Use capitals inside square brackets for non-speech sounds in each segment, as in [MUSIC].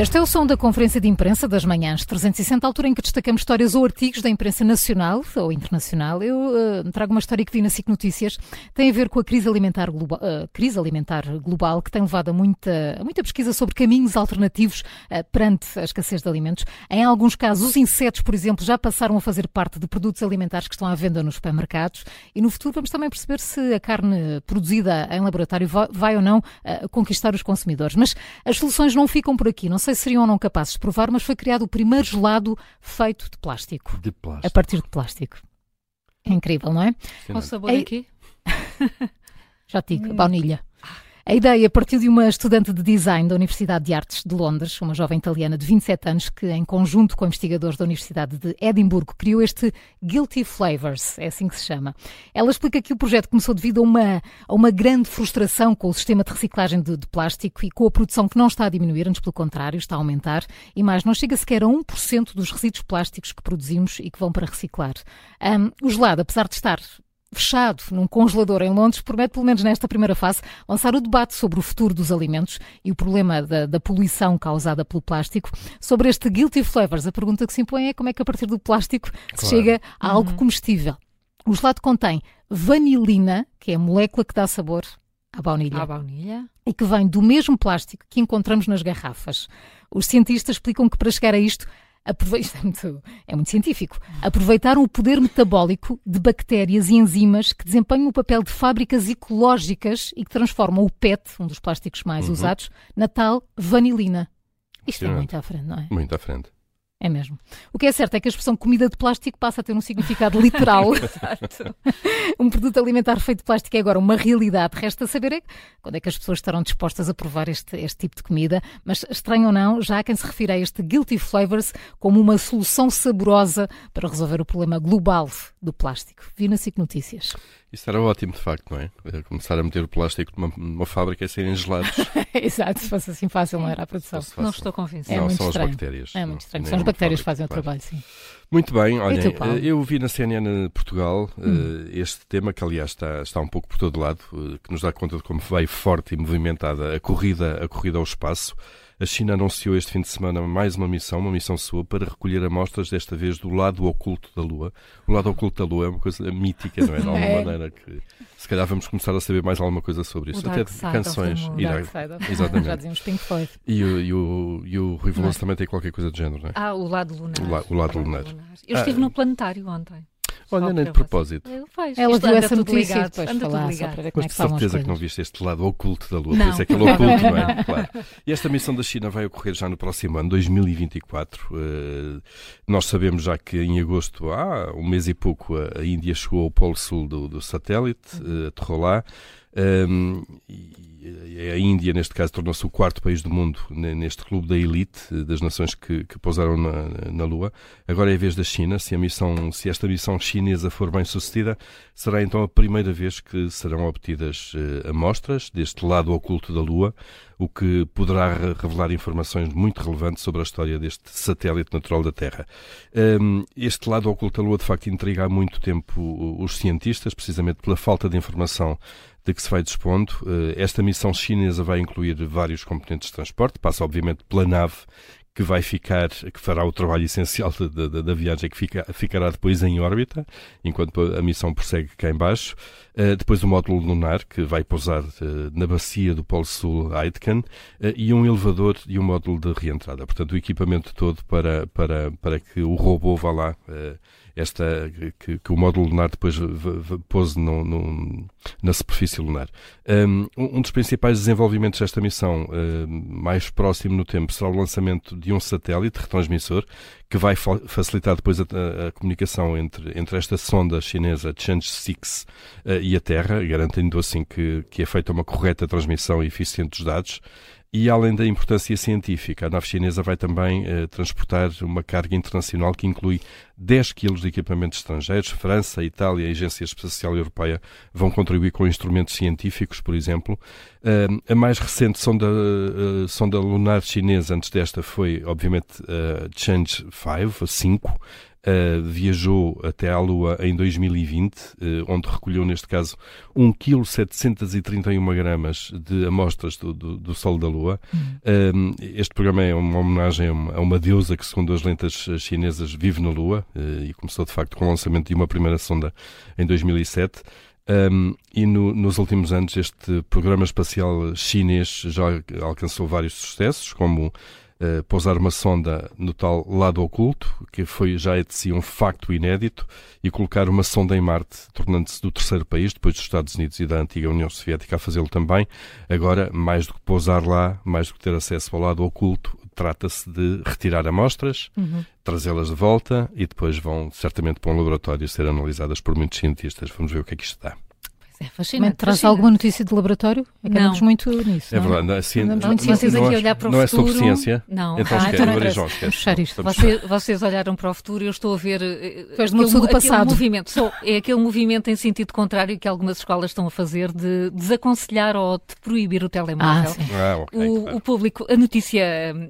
Este é o som da conferência de imprensa das manhãs 360, altura em que destacamos histórias ou artigos da imprensa nacional ou internacional. Eu uh, trago uma história que vi na SIC Notícias, tem a ver com a crise alimentar, global, uh, crise alimentar global, que tem levado a muita, muita pesquisa sobre caminhos alternativos uh, perante a escassez de alimentos. Em alguns casos, os insetos, por exemplo, já passaram a fazer parte de produtos alimentares que estão à venda nos supermercados e no futuro vamos também perceber se a carne produzida em laboratório vai, vai ou não conquistar os consumidores. Mas as soluções não ficam por aqui. Não sei se seriam ou não capazes de provar, mas foi criado o primeiro gelado feito de plástico. De plástico. A partir de plástico. É incrível, não é? Com sabor aqui? [LAUGHS] Já te digo, hum. baunilha. A ideia partiu de uma estudante de design da Universidade de Artes de Londres, uma jovem italiana de 27 anos, que, em conjunto com investigadores da Universidade de Edimburgo, criou este Guilty Flavors, é assim que se chama. Ela explica que o projeto começou devido a uma, a uma grande frustração com o sistema de reciclagem de, de plástico e com a produção que não está a diminuir, antes pelo contrário, está a aumentar, e mais, não chega sequer a 1% dos resíduos plásticos que produzimos e que vão para reciclar. Um, o gelado, apesar de estar fechado num congelador em Londres, promete, pelo menos nesta primeira fase, lançar o debate sobre o futuro dos alimentos e o problema da, da, poluição causada pelo plástico. Sobre este Guilty Flavors, a pergunta que se impõe é como é que a partir do plástico claro. se chega a algo uhum. comestível. O gelado contém vanilina, que é a molécula que dá sabor à baunilha. À baunilha. E que vem do mesmo plástico que encontramos nas garrafas. Os cientistas explicam que para chegar a isto Aproveita, [LAUGHS] é, muito, é muito científico. Aproveitaram o poder metabólico de bactérias e enzimas que desempenham o papel de fábricas ecológicas e que transformam o PET, um dos plásticos mais uhum. usados, na tal vanilina. Isto é muito à frente, não é? Muito à frente. É mesmo. O que é certo é que a expressão comida de plástico passa a ter um significado literal. [LAUGHS] [LAUGHS] um produto alimentar feito de plástico é agora uma realidade. Resta saber é quando é que as pessoas estarão dispostas a provar este, este tipo de comida. Mas, estranho ou não, já há quem se refira a este Guilty Flavors como uma solução saborosa para resolver o problema global do plástico. Vi na SIC Notícias. Isso era ótimo, de facto, não é? Começar a meter o plástico numa, numa fábrica e serem gelados. [LAUGHS] Exato, se fosse assim fácil, não era a produção. Não estou convencido. É não, muito são estranho. as bactérias. É muito estranho. São as bactérias que fazem claro. o trabalho, sim. Muito bem, olha, eu vi na CNN Portugal hum. uh, este tema, que aliás está, está um pouco por todo lado, uh, que nos dá conta de como veio forte e movimentada a corrida, a corrida ao espaço. A China anunciou este fim de semana mais uma missão, uma missão sua, para recolher amostras, desta vez do lado oculto da Lua. O lado oculto da Lua é uma coisa mítica, não é? De alguma [LAUGHS] é. maneira que se calhar vamos começar a saber mais alguma coisa sobre isso. O Até de canções. E Dark Side Exatamente. Já dizíamos Pink Floyd. E o, e o, e o Rui Veloso também tem qualquer coisa do género, não é? Ah, o lado lunar. O, la, o lado lunar. Eu estive ah, no planetário ontem. Olha, nem de propósito. Ela viu essa notícia e depois falar Mas é de certeza que não viste este lado oculto da Lua, não. por isso é que é oculto, não é? Claro. E esta missão da China vai ocorrer já no próximo ano, 2024. Uh, eh, nós sabemos já que em agosto, há um mês e pouco, a, Índia chegou ao polo sul do, do satélite, uh, aterrou lá. Um, e a Índia, neste caso, tornou-se o quarto país do mundo neste clube da elite das nações que, que pousaram na, na, Lua. Agora é a vez da China. Se, a missão, se esta missão chinesa for bem sucedida, será então a primeira vez que serão obtidas uh, amostras deste lado oculto da Lua, o que poderá revelar informações muito relevantes sobre a história deste satélite natural da Terra. Um, este lado oculto da Lua, de facto, intriga há muito tempo os cientistas, precisamente pela falta de informação de que se vai dispondo. Eh, esta missão chinesa vai incluir vários componentes de transporte, passa obviamente pela nave que vai ficar, que fará o trabalho essencial da, da, da viagem, que fica, ficará depois em órbita, enquanto a missão prossegue cá embaixo. Uh, depois o módulo lunar, que vai pousar uh, na bacia do Polo Sul Aitken, uh, e um elevador e um módulo de reentrada. Portanto, o equipamento todo para, para, para que o robô vá lá esta, que, que, o módulo lunar depois pose no, no, na superfície lunar. Um, um, dos principais desenvolvimentos desta missão, mais próximo no tempo, será o lançamento de um satélite retransmissor que vai facilitar depois a, a, a comunicação entre, entre esta sonda chinesa Change 6 uh, e a Terra, garantindo assim que, que é feita uma correta transmissão e eficiente dos dados. E além da importância científica, a nave chinesa vai também eh, transportar uma carga internacional que inclui 10 quilos de equipamentos estrangeiros. França, Itália e a Agência Espacial Europeia vão contribuir com instrumentos científicos, por exemplo. Uh, a mais recente sonda, uh, sonda lunar chinesa, antes desta, foi, obviamente, a uh, Change 5, 5 uh, viajou até à Lua em 2020, uh, onde recolheu, neste caso, 1,731 kg gramas de amostras do, do, do Sol da Lua. Uhum. este programa é uma homenagem a uma, a uma, deusa que, segundo as lentas chinesas, vive na Lua e começou, de facto, com o lançamento de uma primeira sonda em 2007. Um, e no, nos últimos anos este programa espacial chinês já alcançou vários sucessos, como uh, pousar uma sonda no tal lado oculto, que foi já é de si um facto inédito, e colocar uma sonda em Marte, tornando-se do terceiro país, depois dos Estados Unidos e da antiga União Soviética, a fazê-lo também. Agora, mais do que pousar lá, mais do que ter acesso ao lado oculto, trata-se de retirar amostras, uhum. trazê-las de volta e depois vão certamente para um laboratório ser analisadas por muitos cientistas. Vamos ver o que é que isto dá. É fascinante. Traz fascinante. alguma notícia de laboratório? Acabamos não. muito nisso. É verdade. Não, assim, não, não, vocês aqui olhar para o não futuro. Não é sobre ciência? Não. Então ah, esquece, então João, esquece. Vocês, vocês olharam para o futuro e eu estou a ver. Faz aquele, do passado. movimento. Só, é aquele movimento em sentido contrário que algumas escolas estão a fazer de desaconselhar ou de proibir o telemóvel. Ah, ah, okay, o, o, público. A notícia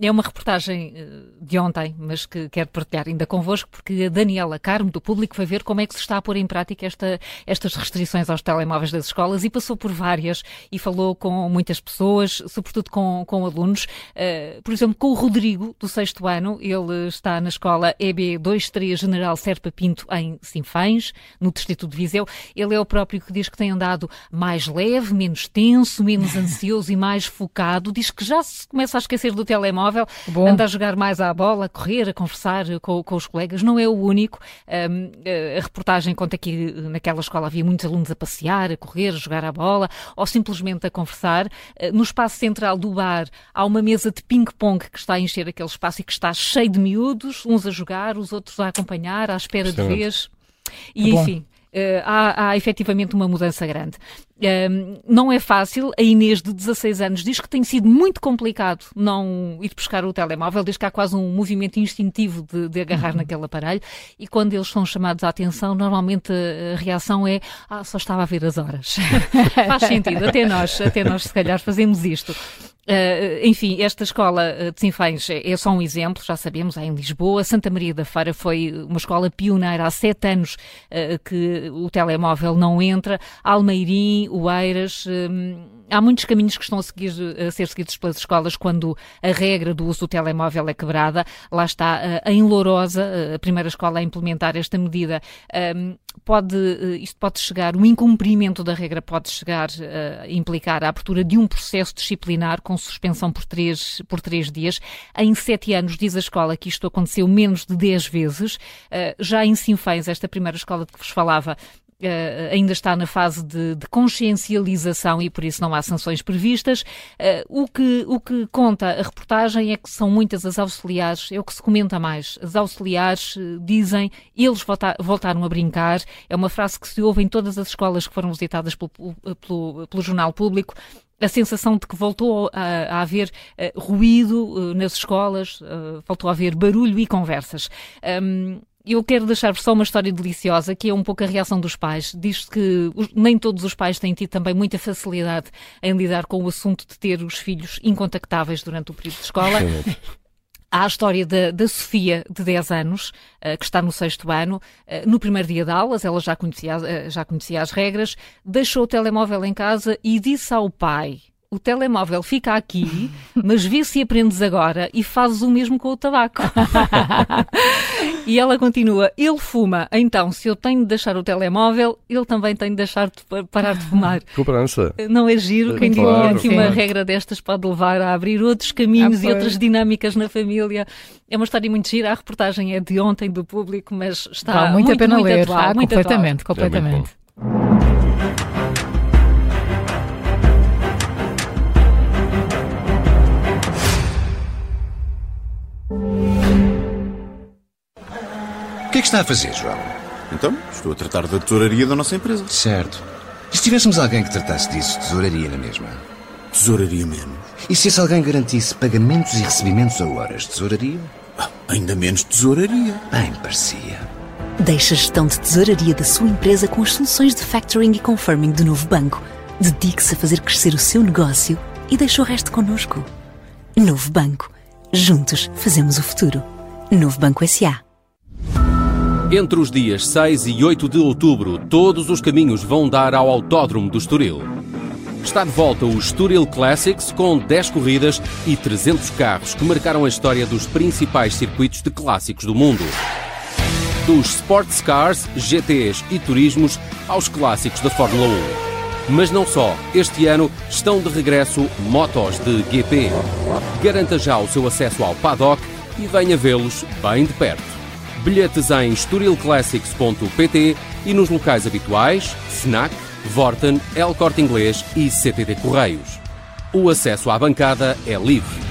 é uma reportagem eh, de ontem, mas que quero partilhar ainda convosco, porque a Daniela Carmo, do público, foi ver como é que se está a pôr em prática esta, estas restrições aos telemóveis das escolas e passou por várias e falou com muitas pessoas, sobretudo com, com alunos. Uh, por exemplo, com o Rodrigo, do sexto ano, ele está na escola EB23 General Serpa Pinto, em Sinfães, no distrito de Viseu. Ele é o próprio que diz que tem andado mais leve, menos tenso, menos [LAUGHS] ansioso e mais focado. Diz que já se começa a esquecer do telemóvel, Bom. anda a jogar mais à bola, a correr, a conversar com, com os colegas. Não é o único. Um, a reportagem conta que naquela escola havia muitos alunos a passear, a correr, a jogar à bola ou simplesmente a conversar. Eh, no espaço central do bar há uma mesa de ping-pong que está a encher aquele espaço e que está cheio de miúdos, uns a jogar, os outros a acompanhar, à espera de vez. E enfim. Uh, há, há efetivamente uma mudança grande. Um, não é fácil. A Inês, de 16 anos, diz que tem sido muito complicado não ir buscar o telemóvel, diz que há quase um movimento instintivo de, de agarrar uhum. naquele aparelho. E quando eles são chamados à atenção, normalmente a reação é: Ah, só estava a ver as horas. [LAUGHS] Faz sentido, até nós, até nós, se calhar, fazemos isto. Uh, enfim, esta escola de Sinfães é, só um exemplo, já sabemos, há em Lisboa. Santa Maria da Feira foi uma escola pioneira há sete anos uh, que o telemóvel não entra. Almeirim, Oeiras. Há muitos caminhos que estão a, seguir, a, ser seguidos pelas escolas quando a regra do uso do telemóvel é quebrada. Lá está, uh, em Lourosa, a primeira escola a implementar esta medida, pode, uh, isto pode chegar, o incumprimento da regra pode chegar a implicar a abertura de um processo disciplinar com suspensão por três, por três dias. Em sete anos, diz a escola que isto aconteceu menos de dez vezes. já em Sinfães, esta primeira escola de que vos falava, Uh, ainda está na fase de, de, consciencialização e por isso não há sanções previstas. Uh, o, que, o que conta a reportagem é que são muitas as auxiliares, é o que se comenta mais. As auxiliares uh, dizem eles volta, voltaram a brincar. É uma frase que se ouve em todas as escolas que foram visitadas pelo, pelo, pelo jornal público a sensação de que voltou a, a haver uh, ruído uh, nas escolas, uh, voltou a haver barulho e conversas. Um, eu quero deixar-vos só uma história deliciosa, que é um pouco a reação dos pais. Diz que nem todos os pais têm tido também muita facilidade em lidar com o assunto de ter os filhos incontactáveis durante o período de escola. Há a história da, da Sofia, de 10 anos, uh, que está no sexto ano. Uh, no primeiro dia de aulas, ela já conhecia, uh, já conhecia as regras, deixou o telemóvel em casa e disse ao pai: o telemóvel fica aqui, [LAUGHS] mas vê se aprendes agora e fazes o mesmo com o tabaco. [LAUGHS] e ela continua: ele fuma, então se eu tenho de deixar o telemóvel, ele também tem de deixar de parar de fumar. [LAUGHS] Cooperança. Não é giro? Quem claro. diria que uma regra destas pode levar a abrir outros caminhos ah, e outras dinâmicas na família. É uma história muito gira. A reportagem é de ontem do público, mas está muito, muito a pena muito ler. Atual, ah, muito completamente, atual. completamente. É que é que está a fazer, João? Então, estou a tratar da tesouraria da nossa empresa. Certo. E se tivéssemos alguém que tratasse disso, tesouraria na mesma? Tesouraria menos. E se esse alguém garantisse pagamentos e recebimentos a horas, tesouraria? Ah, ainda menos tesouraria. Bem, parecia. Deixe a gestão de tesouraria da sua empresa com as soluções de factoring e confirming do novo banco. Dedique-se a fazer crescer o seu negócio e deixe o resto connosco. Novo Banco. Juntos fazemos o futuro. Novo Banco S.A. Entre os dias 6 e 8 de outubro, todos os caminhos vão dar ao Autódromo do Estoril. Está de volta o Estoril Classics com 10 corridas e 300 carros que marcaram a história dos principais circuitos de clássicos do mundo. Dos sports cars, GTs e turismos aos clássicos da Fórmula 1. Mas não só, este ano estão de regresso motos de GP. Garanta já o seu acesso ao paddock e venha vê-los bem de perto. Bilhetes em estorilclassics.pt e nos locais habituais, FNAC, Vorten, El Corte Inglês e CTD Correios. O acesso à bancada é livre.